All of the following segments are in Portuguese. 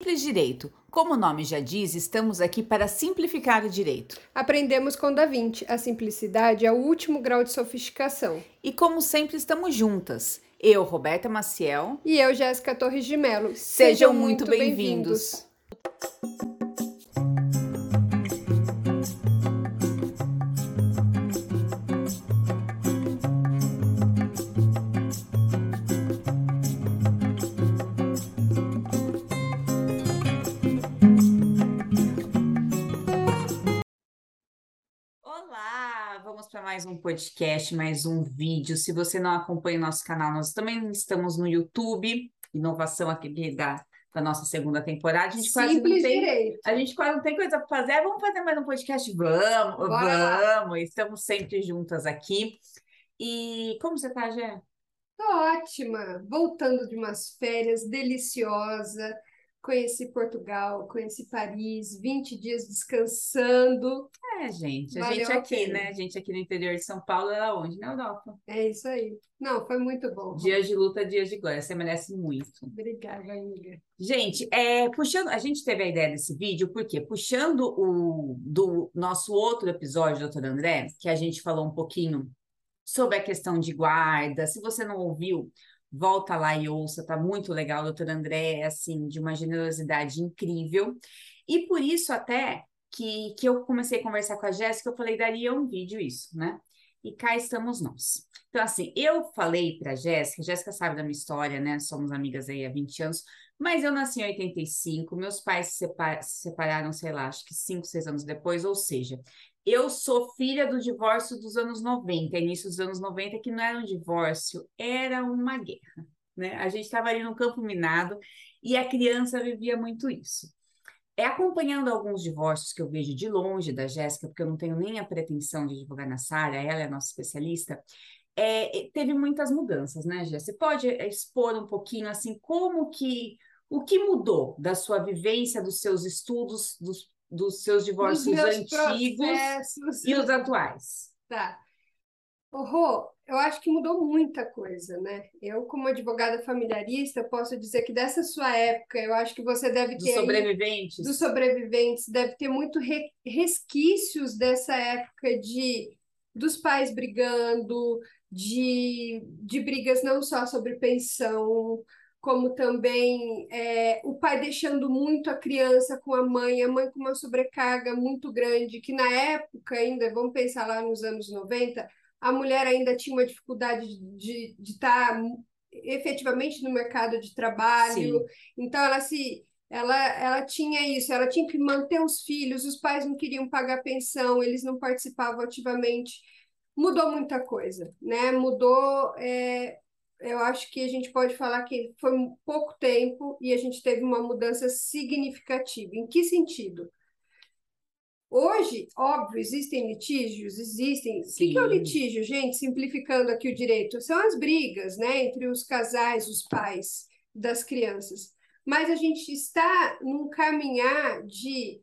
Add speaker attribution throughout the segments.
Speaker 1: Simples Direito. Como o nome já diz, estamos aqui para simplificar o direito.
Speaker 2: Aprendemos com Da Vinci. A simplicidade é o último grau de sofisticação.
Speaker 1: E como sempre, estamos juntas. Eu, Roberta Maciel.
Speaker 2: E eu, Jéssica Torres de Mello.
Speaker 1: Sejam, muito bem-vindos. Olá, vamos para mais um podcast, mais um vídeo. Se você não acompanha o nosso canal, nós também estamos no YouTube, inovação aqui da, da nossa segunda temporada. A gente quase não
Speaker 2: Simples
Speaker 1: tem,
Speaker 2: direito.
Speaker 1: a gente quase não tem coisa para fazer. Vamos fazer mais um podcast? Vamos,
Speaker 2: Bora lá.
Speaker 1: vamos. Estamos sempre juntas aqui. E como você tá, Gé?
Speaker 2: Tô ótima. Voltando de umas férias deliciosa. Conheci Portugal, conheci Paris, 20 dias descansando.
Speaker 1: É, gente, a
Speaker 2: Valeu
Speaker 1: gente
Speaker 2: a
Speaker 1: aqui,
Speaker 2: pena.
Speaker 1: né? A gente aqui no interior de São Paulo, era onde? Na Europa.
Speaker 2: É isso aí. Não, foi muito bom.
Speaker 1: Dias de luta, dias de glória. Você merece muito.
Speaker 2: Obrigada, amiga.
Speaker 1: Gente, é, puxando, a gente teve a ideia desse vídeo, porque puxando o do nosso outro episódio, doutor André, que a gente falou um pouquinho sobre a questão de guarda. Se você não ouviu, volta lá e ouça, tá muito legal. Doutor André é assim, de uma generosidade incrível. E por isso até que, que eu comecei a conversar com a Jéssica, eu falei, daria um vídeo isso, né? E cá estamos nós. Então, assim, eu falei para Jéssica, Jéssica sabe da minha história, né? Somos amigas aí há 20 anos, mas eu nasci em 85, meus pais se, se separaram, sei lá, acho que 5, 6 anos depois, ou seja, eu sou filha do divórcio dos anos 90, início dos anos 90, que não era um divórcio, era uma guerra, né? A gente estava ali no campo minado e a criança vivia muito isso. É acompanhando alguns divórcios que eu vejo de longe da Jéssica, porque eu não tenho nem a pretensão de advogar na Sara, ela é a nossa especialista, é, teve muitas mudanças, né, Jéssica? Você pode é, expor um pouquinho, assim, como que, o que mudou da sua vivência, dos seus estudos, dos, dos seus
Speaker 2: Os
Speaker 1: divórcios antigos e os atuais?
Speaker 2: Tá. Ô, Rô, eu acho que mudou muita coisa, né? Eu, como advogada familiarista, posso dizer que dessa sua época, eu acho que você deve
Speaker 1: Dos
Speaker 2: ter aí,
Speaker 1: sobreviventes?
Speaker 2: dos sobreviventes, deve ter muito re- resquícios dessa época de dos pais brigando, de, de brigas não só sobre pensão, como também é, o pai deixando muito a criança com a mãe, a mãe com uma sobrecarga muito grande, que na época ainda, vamos pensar lá nos anos 90, a mulher ainda tinha uma dificuldade de estar efetivamente no mercado de trabalho,
Speaker 1: Sim.
Speaker 2: então ela se ela, ela tinha isso, ela tinha que manter os filhos, os pais não queriam pagar pensão, eles não participavam ativamente. Mudou muita coisa, né? Mudou, é, eu acho que a gente pode falar que foi um pouco tempo e a gente teve uma mudança significativa. Em que sentido? Hoje, óbvio, existem litígios, existem. O que é o litígio, gente? Simplificando aqui o direito, são as brigas, né, entre os casais, os pais das crianças. Mas a gente está num caminhar de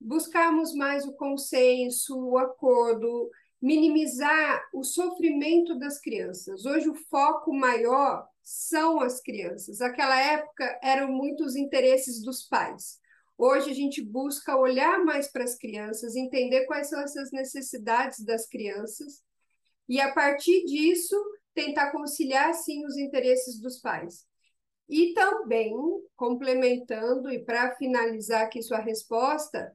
Speaker 2: buscarmos mais o consenso, o acordo, minimizar o sofrimento das crianças. Hoje o foco maior são as crianças. Aquela época eram muitos interesses dos pais. Hoje a gente busca olhar mais para as crianças, entender quais são essas necessidades das crianças e a partir disso tentar conciliar sim os interesses dos pais. E também, complementando e para finalizar aqui sua resposta,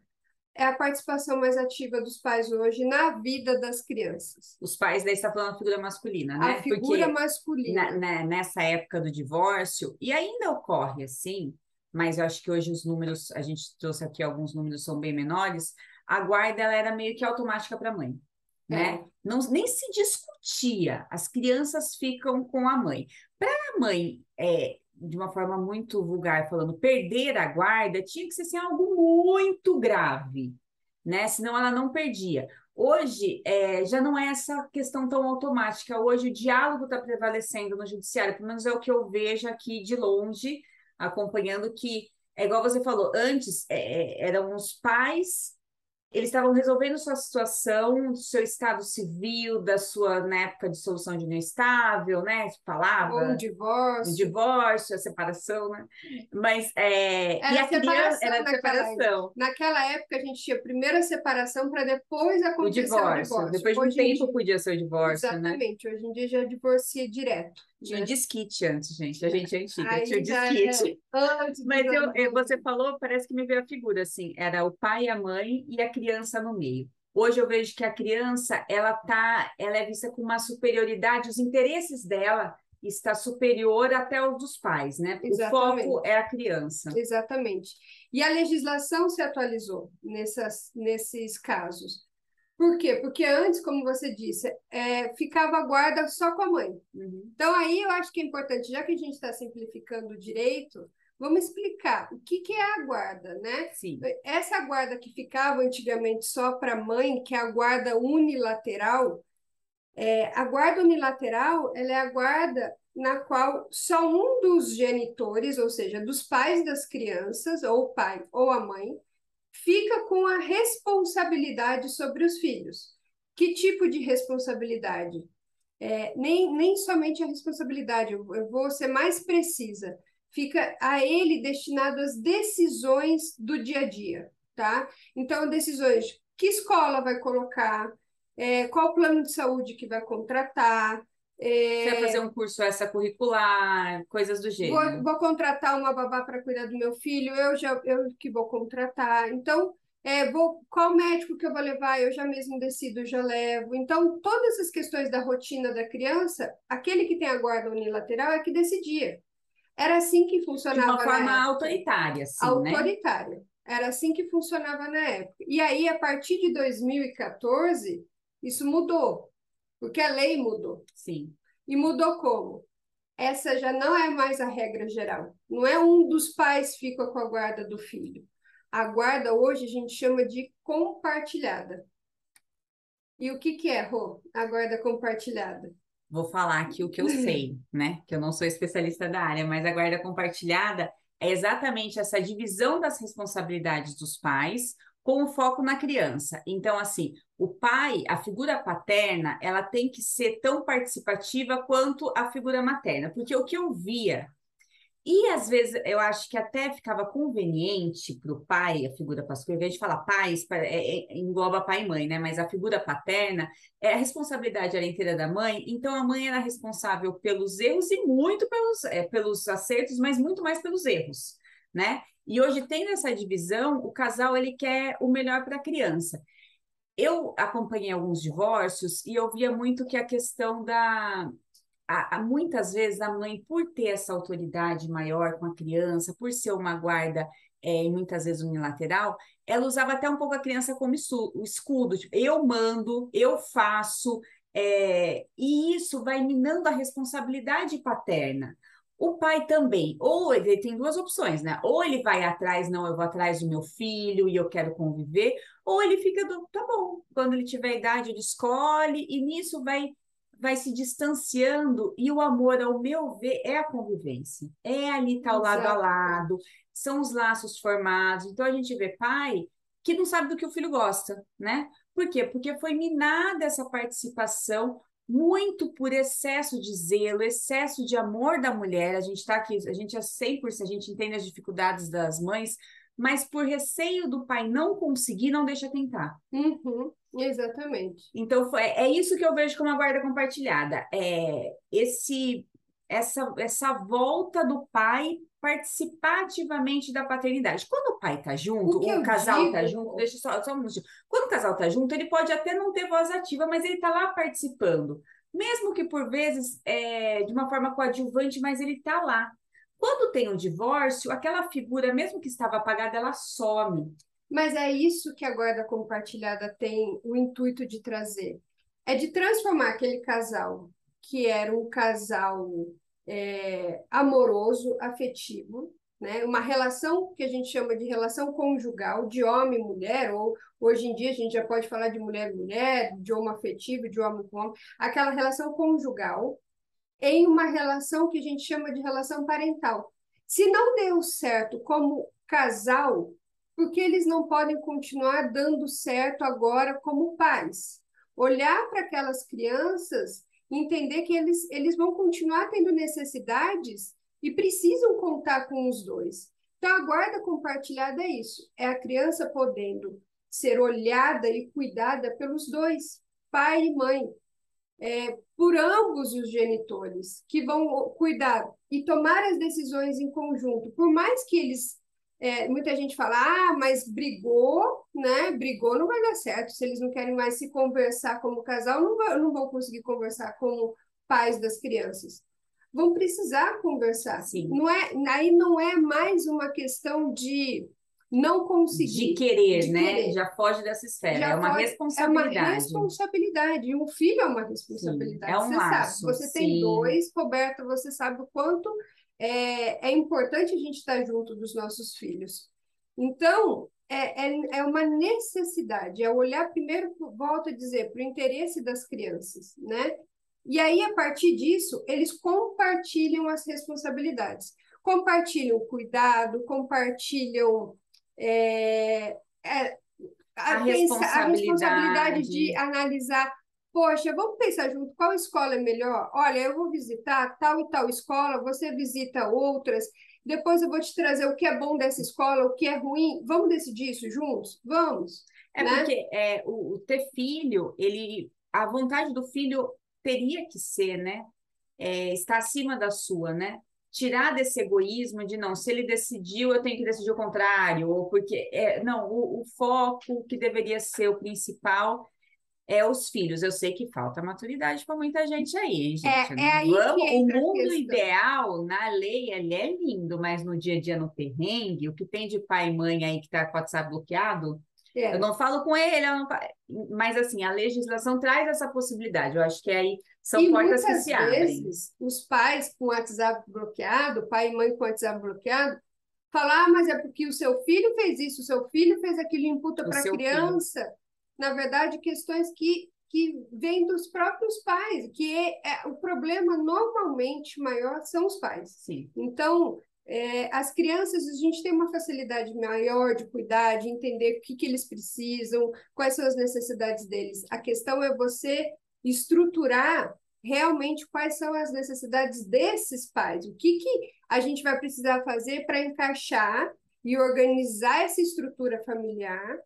Speaker 2: é a participação mais ativa dos pais hoje na vida das crianças.
Speaker 1: Os pais, daí está falando a figura masculina, né?
Speaker 2: A figura
Speaker 1: Porque
Speaker 2: masculina.
Speaker 1: na- na- nessa época do divórcio, e ainda ocorre assim, mas eu acho que hoje os números, a gente trouxe aqui alguns números são bem menores, a guarda ela era meio que automática para a mãe, né?
Speaker 2: É.
Speaker 1: Não, nem se discutia, as crianças ficam com a mãe. Para a mãe, é, de uma forma muito vulgar falando, perder a guarda tinha que ser assim, algo muito grave, né? Senão ela não perdia. Hoje é, já não é essa questão tão automática. Hoje o diálogo está prevalecendo no judiciário, pelo menos é o que eu vejo aqui de longe, acompanhando que é igual você falou, antes é, é, eram os pais eles estavam resolvendo sua situação, seu estado civil, da sua na época de solução de união estável, né? Falava.
Speaker 2: Ou o divórcio.
Speaker 1: O divórcio, a separação, né? Mas é,
Speaker 2: era
Speaker 1: e a criança era
Speaker 2: naquela
Speaker 1: separação.
Speaker 2: Época. Naquela época a gente tinha primeiro a separação para depois acontecer
Speaker 1: o divórcio.
Speaker 2: o divórcio.
Speaker 1: Depois de um
Speaker 2: Hoje
Speaker 1: tempo
Speaker 2: dia...
Speaker 1: podia ser o divórcio,
Speaker 2: Exatamente.
Speaker 1: né?
Speaker 2: Hoje em dia já divorcia direto.
Speaker 1: Tinha
Speaker 2: né?
Speaker 1: disquite antes, gente. A gente é antiga,
Speaker 2: Aí
Speaker 1: tinha disquite.
Speaker 2: é antes
Speaker 1: Mas eu, eu- você
Speaker 2: 90.
Speaker 1: falou, parece que me veio a figura assim, era o pai, a mãe e a criança no meio. Hoje eu vejo que a criança, ela tá, ela é vista com uma superioridade, os interesses dela está superior até os dos pais, né? O
Speaker 2: Exatamente.
Speaker 1: foco é a criança.
Speaker 2: Exatamente. E a legislação se atualizou nessas, nesses casos. Por quê? Porque antes, como você disse, é, ficava a guarda só com a mãe.
Speaker 1: Uhum.
Speaker 2: Então, aí eu acho que é importante, já que a gente está simplificando o direito, vamos explicar o que, que é a guarda, né?
Speaker 1: Sim,
Speaker 2: Essa guarda que ficava antigamente só para a mãe, que é a guarda unilateral, é, a guarda unilateral ela é a guarda na qual só um dos genitores, ou seja, dos pais das crianças, ou o pai ou a mãe, fica com a responsabilidade sobre os filhos. Que tipo de responsabilidade? É, nem, nem somente a responsabilidade, eu, eu vou ser mais precisa. Fica a ele destinado as decisões do dia a dia, tá? Então, decisões, que escola vai colocar, é, qual plano de saúde que vai contratar, é,
Speaker 1: você vai fazer um curso extracurricular, coisas do
Speaker 2: Vou,
Speaker 1: gênero.
Speaker 2: vou contratar uma babá para cuidar do meu filho, eu já eu que vou contratar. Então, é, vou, qual médico que eu vou levar? Eu já mesmo decido, já levo. Então, todas as questões da rotina da criança, aquele que tem a guarda unilateral é que decidia. Era assim que
Speaker 1: De
Speaker 2: funcionava
Speaker 1: uma
Speaker 2: na
Speaker 1: forma
Speaker 2: época.
Speaker 1: autoritária, assim, né?
Speaker 2: Autoritária. Era assim que funcionava na época. E aí, a partir de 2014, isso mudou, porque a lei mudou.
Speaker 1: Sim.
Speaker 2: E mudou como? Essa já não é mais a regra geral. Não é um dos pais fica com a guarda do filho. A guarda hoje a gente chama de compartilhada. E o que que é, Rô, a guarda compartilhada?
Speaker 1: Vou falar aqui o que eu sei, né? Que eu não sou especialista da área, mas a guarda compartilhada é exatamente essa divisão das responsabilidades dos pais com o foco na criança. Então, assim, o pai, a figura paterna, ela tem que ser tão participativa quanto a figura materna, porque o que eu via e às vezes eu acho que até ficava conveniente para o pai, a figura paterna, em vez de falar pais, pa- é- é- engloba pai e mãe, né? Mas a figura paterna, é, a responsabilidade era inteira da mãe, então a mãe era responsável pelos erros e muito pelos, é, pelos acertos, mas muito mais pelos erros, né? E hoje, tendo essa divisão, o casal ele quer o melhor para a criança. Eu acompanhei alguns divórcios e eu via muito que a questão da a- a- muitas vezes a mãe, por ter essa autoridade maior com a criança, por ser uma guarda é, e muitas vezes unilateral, ela usava até um pouco a criança como escudo, tipo, eu mando, eu faço, é, e isso vai minando a responsabilidade paterna. O pai também, ou ele tem duas opções, né? Ou ele vai atrás, não, eu vou atrás do meu filho e eu quero conviver, ou ele fica do, tá bom, quando ele tiver idade, ele escolhe, e nisso vai vai se distanciando e o amor, ao meu ver, é a convivência. É ali estar tá lado a lado, são os laços formados. Então a gente vê pai que não sabe do que o filho gosta, né? Por quê? Porque foi minada essa participação muito por excesso de zelo, excesso de amor da mulher. A gente está aqui, a gente é 100%, a gente entende as dificuldades das mães, mas por receio do pai não conseguir, não deixa tentar.
Speaker 2: Uhum, exatamente.
Speaker 1: Então, foi, é isso que eu vejo como a guarda compartilhada. É esse, essa, essa volta do pai participar ativamente da paternidade. Quando o pai está junto, o, o casal está junto, deixa só, só um minutinho. Quando o casal está junto, ele pode até não ter voz ativa, mas ele está lá participando. Mesmo que por vezes é, de uma forma coadjuvante, mas ele está lá. Quando tem um divórcio, aquela figura, mesmo que estava apagada, ela some.
Speaker 2: Mas é isso que a guarda compartilhada tem o intuito de trazer. É de transformar aquele casal, que era um casal é, amoroso, afetivo, né? uma relação que a gente chama de relação conjugal, de homem e mulher, ou hoje em dia a gente já pode falar de mulher e mulher, de homem afetivo, de homem com homem, aquela relação conjugal, em uma relação que a gente chama de relação parental. Se não deu certo como casal, porque eles não podem continuar dando certo agora como pais. Olhar para aquelas crianças entender que eles, eles vão continuar tendo necessidades e precisam contar com os dois. Então, a guarda compartilhada é isso: é a criança podendo ser olhada e cuidada pelos dois, pai e mãe, é, por ambos os genitores, que vão cuidar e tomar as decisões em conjunto, por mais que eles é, muita gente fala, ah, mas brigou, né? Brigou não vai dar certo. Se eles não querem mais se conversar como casal, não, vai, não vão conseguir conversar como pais das crianças. Vão precisar conversar.
Speaker 1: Sim.
Speaker 2: Não é, aí não é mais uma questão de não conseguir.
Speaker 1: De querer,
Speaker 2: de
Speaker 1: né?
Speaker 2: querer.
Speaker 1: Já foge dessa esfera.
Speaker 2: Já
Speaker 1: é uma
Speaker 2: pode-
Speaker 1: responsabilidade.
Speaker 2: É uma responsabilidade. Um filho é uma responsabilidade.
Speaker 1: Sim, é um
Speaker 2: você
Speaker 1: laço,
Speaker 2: sabe. Você tem
Speaker 1: sim.
Speaker 2: dois, Roberta, você sabe o quanto é, é importante a gente estar junto dos nossos filhos. Então, é, é, é uma necessidade, é olhar primeiro, volto a dizer, para o interesse das crianças, né? E aí, a partir disso, eles compartilham as responsabilidades. Compartilham o cuidado, compartilham é, é,
Speaker 1: A
Speaker 2: a responsabilidade
Speaker 1: responsabilidade.
Speaker 2: de analisar. Poxa, vamos pensar junto qual escola é melhor? Olha, eu vou visitar tal e tal escola, você visita outras. Depois eu vou te trazer o que é bom dessa escola, o que é ruim. Vamos decidir isso juntos? Vamos.
Speaker 1: É
Speaker 2: né?
Speaker 1: porque é, o, o ter filho, ele, a vontade do filho teria que ser, né? É, estar acima da sua, né? Tirar desse egoísmo de não, se ele decidiu, eu tenho que decidir o contrário, ou porque é, não, o, o foco que deveria ser o principal é os filhos. Eu sei que falta maturidade para muita gente aí, hein, gente.
Speaker 2: É- é aí
Speaker 1: Vamos- o mundo ideal, na lei, ele é lindo, mas no dia a dia, no perrengue, o que tem de pai e mãe aí que está com o WhatsApp bloqueado,
Speaker 2: É.
Speaker 1: eu não falo com ele, não mas assim, a legislação traz essa possibilidade. Eu acho que aí são
Speaker 2: e
Speaker 1: portas que se abrem.
Speaker 2: vezes, os pais com o WhatsApp bloqueado, pai e mãe com o WhatsApp bloqueado, falar, ah, mas é porque o seu filho fez isso, o seu filho fez aquilo, imputa para a
Speaker 1: seu filho.
Speaker 2: criança. Na verdade, questões que, que vêm dos próprios pais, que é, é- o problema normalmente maior são os pais.
Speaker 1: Sim.
Speaker 2: Então, é, as crianças, a gente tem uma facilidade maior de cuidar, de entender o que, que eles precisam, quais são as necessidades deles. A questão é você estruturar realmente quais são as necessidades desses pais, o que, que a gente vai precisar fazer para encaixar e organizar essa estrutura familiar.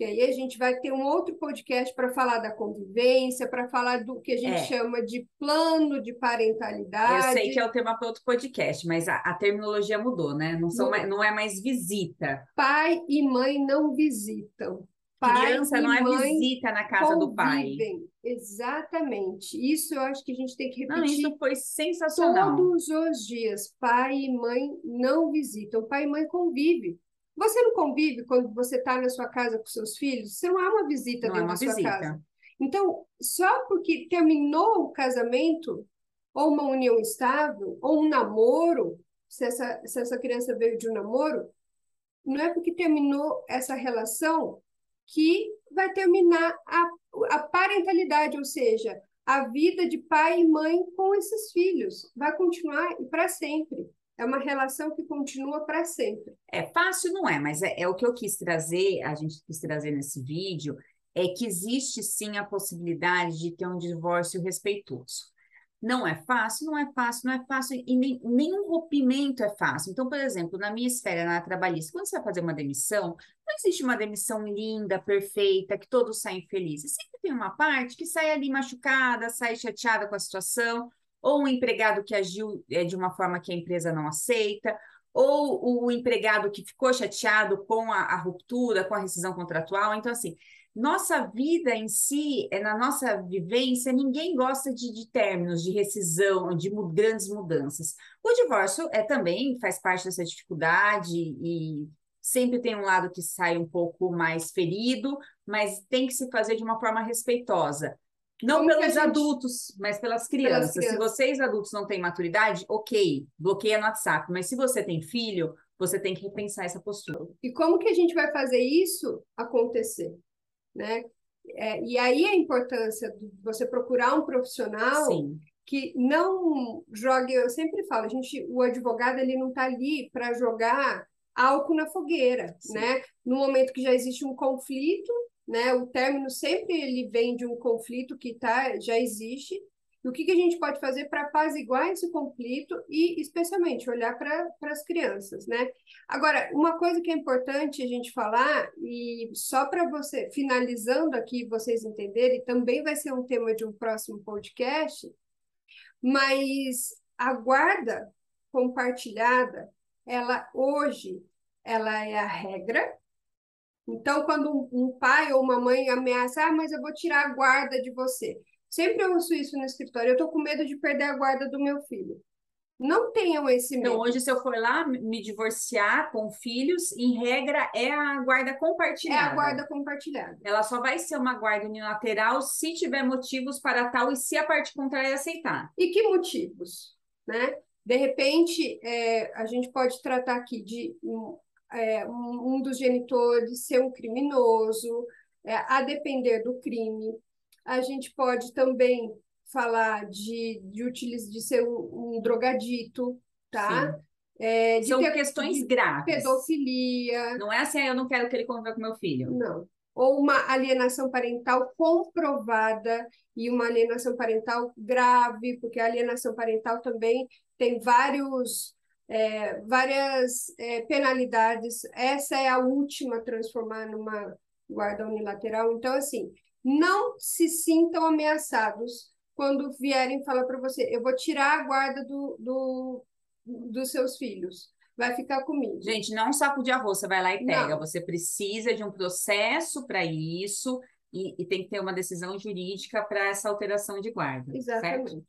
Speaker 2: Que aí a gente vai ter um outro podcast para falar da convivência, para falar do que a gente
Speaker 1: É.
Speaker 2: chama de plano de parentalidade.
Speaker 1: Eu sei que é o tema para outro podcast, mas a, a terminologia mudou, né? Não, são mais- não é mais visita.
Speaker 2: Pai e mãe não visitam. Pai
Speaker 1: Criança
Speaker 2: e
Speaker 1: não é
Speaker 2: mãe
Speaker 1: visita na casa do pai.
Speaker 2: convivem. Exatamente. Isso eu acho que a gente tem que
Speaker 1: Não,
Speaker 2: repetir
Speaker 1: isso foi sensacional.
Speaker 2: todos os dias. Pai e mãe não visitam. Pai e mãe convivem. Você não convive quando você está na sua casa com seus filhos? Você não é uma visita
Speaker 1: Não é
Speaker 2: dentro
Speaker 1: uma
Speaker 2: da sua
Speaker 1: visita.
Speaker 2: casa. Então, só porque terminou o casamento, ou uma união estável, ou um namoro, se essa, se essa criança veio de um namoro, não é porque terminou essa relação que vai terminar a, a parentalidade, ou seja, a vida de pai e mãe com esses filhos. Vai continuar para sempre. É uma relação que continua para sempre.
Speaker 1: É fácil, não é, mas é, é o que eu quis trazer, a gente quis trazer nesse vídeo, é que existe sim a possibilidade de ter um divórcio respeitoso. Não é fácil, não é fácil, não é fácil, e nem, nenhum rompimento é fácil. Então, por exemplo, na minha esfera, na trabalhista, quando você vai fazer uma demissão, não existe uma demissão linda, perfeita, que todos saem felizes. Sempre tem uma parte que sai ali machucada, sai chateada com a situação, ou um empregado que agiu é, de uma forma que a empresa não aceita, ou o empregado que ficou chateado com a, a ruptura, com a rescisão contratual. Então, assim, nossa vida em si, é, na nossa vivência, ninguém gosta de, de términos, de rescisão, de grandes mudanças. O divórcio é também faz parte dessa dificuldade e sempre tem um lado que sai um pouco mais ferido, mas tem que se fazer de uma forma respeitosa. Não
Speaker 2: Como
Speaker 1: pelos
Speaker 2: gente-
Speaker 1: adultos, mas pelas crianças. Se
Speaker 2: crianças.
Speaker 1: vocês adultos não têm maturidade, ok, bloqueia no WhatsApp. Mas se você tem filho, você tem que repensar essa postura.
Speaker 2: E como que a gente vai fazer isso acontecer? Né? É, e aí a importância de você procurar um profissional
Speaker 1: Sim,
Speaker 2: que não jogue, eu sempre falo, a gente, o advogado ele não está ali para jogar álcool na fogueira, Sim. né? No momento que já existe um conflito, né? O término sempre ele vem de um conflito que tá, já existe. E o que, que a gente pode fazer para apaziguar esse conflito e, especialmente, olhar para as crianças, né? Agora, uma coisa que é importante a gente falar, e só para você, finalizando aqui, vocês entenderem, também vai ser um tema de um próximo podcast, mas a guarda compartilhada, ela hoje, ela é a regra, então, quando um, pai ou uma mãe ameaça, ah, mas eu vou tirar a guarda de você. Sempre eu ouço isso no escritório, eu estou com medo de perder a guarda do meu filho. Não tenham esse
Speaker 1: medo. Então, hoje, se eu for lá me divorciar com filhos, em regra, é a guarda compartilhada.
Speaker 2: É a guarda compartilhada.
Speaker 1: Ela só vai ser uma guarda unilateral se tiver motivos para tal e se a parte contrária aceitar.
Speaker 2: E que motivos? Né? De repente, é, a gente pode tratar aqui de é, um, um, dos genitores ser um criminoso, é, a depender do crime. A gente pode também falar de, de, utiliz, de ser um, um drogadito, tá?
Speaker 1: É, São ter, questões graves.
Speaker 2: Pedofilia.
Speaker 1: Não é assim, ah, eu não quero que ele conviva com meu filho.
Speaker 2: Não. Ou uma alienação parental comprovada e uma alienação parental grave, porque a alienação parental também tem vários é, várias é, penalidades. Essa é a última transformar numa guarda unilateral. Então, assim, não se sintam ameaçados quando vierem falar para você: eu vou tirar a guarda do, do, dos seus filhos. Vai ficar comigo.
Speaker 1: Gente, não é um saco de arroz, você vai lá e pega. Não. Você precisa de um processo para isso e, e, tem que ter uma decisão jurídica para essa alteração de guarda.
Speaker 2: Exatamente.
Speaker 1: Certo?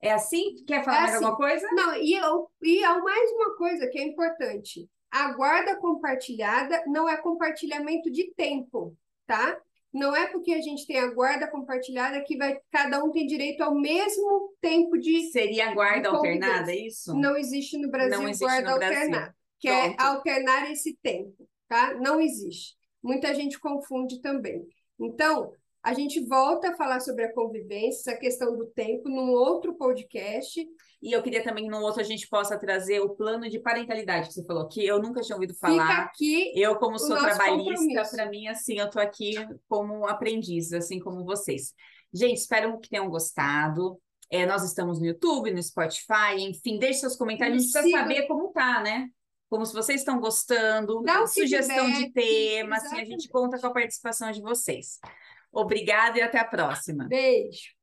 Speaker 1: É assim? Quer falar é mais assim. alguma coisa?
Speaker 2: Não, e, eu, e há mais uma coisa que é importante. A guarda compartilhada não é compartilhamento de tempo, tá? Não é porque a gente tem a guarda compartilhada que vai cada um tem direito ao mesmo tempo de
Speaker 1: seria a guarda alternada, é isso?
Speaker 2: Não existe no Brasil existe guarda alternada, que é Pronto. é alternar esse tempo, tá? Não existe. Muita gente confunde também. Então, a gente volta a falar sobre a convivência, essa questão do tempo, num outro podcast.
Speaker 1: E eu queria também, num outro, a gente possa trazer o plano de parentalidade que você falou, que eu nunca tinha ouvido falar.
Speaker 2: Fica aqui.
Speaker 1: Eu, como sou trabalhista, para mim, assim, eu estou aqui como aprendiz, assim como vocês. Gente, espero que tenham gostado. É, nós estamos no YouTube, no Spotify, enfim, deixe seus comentários. A gente precisa saber como tá, né? Como se vocês estão gostando,
Speaker 2: Dá um
Speaker 1: sugestão
Speaker 2: feedback,
Speaker 1: de tema, assim, a gente conta com a participação de vocês. Obrigada e até a próxima.
Speaker 2: Beijo.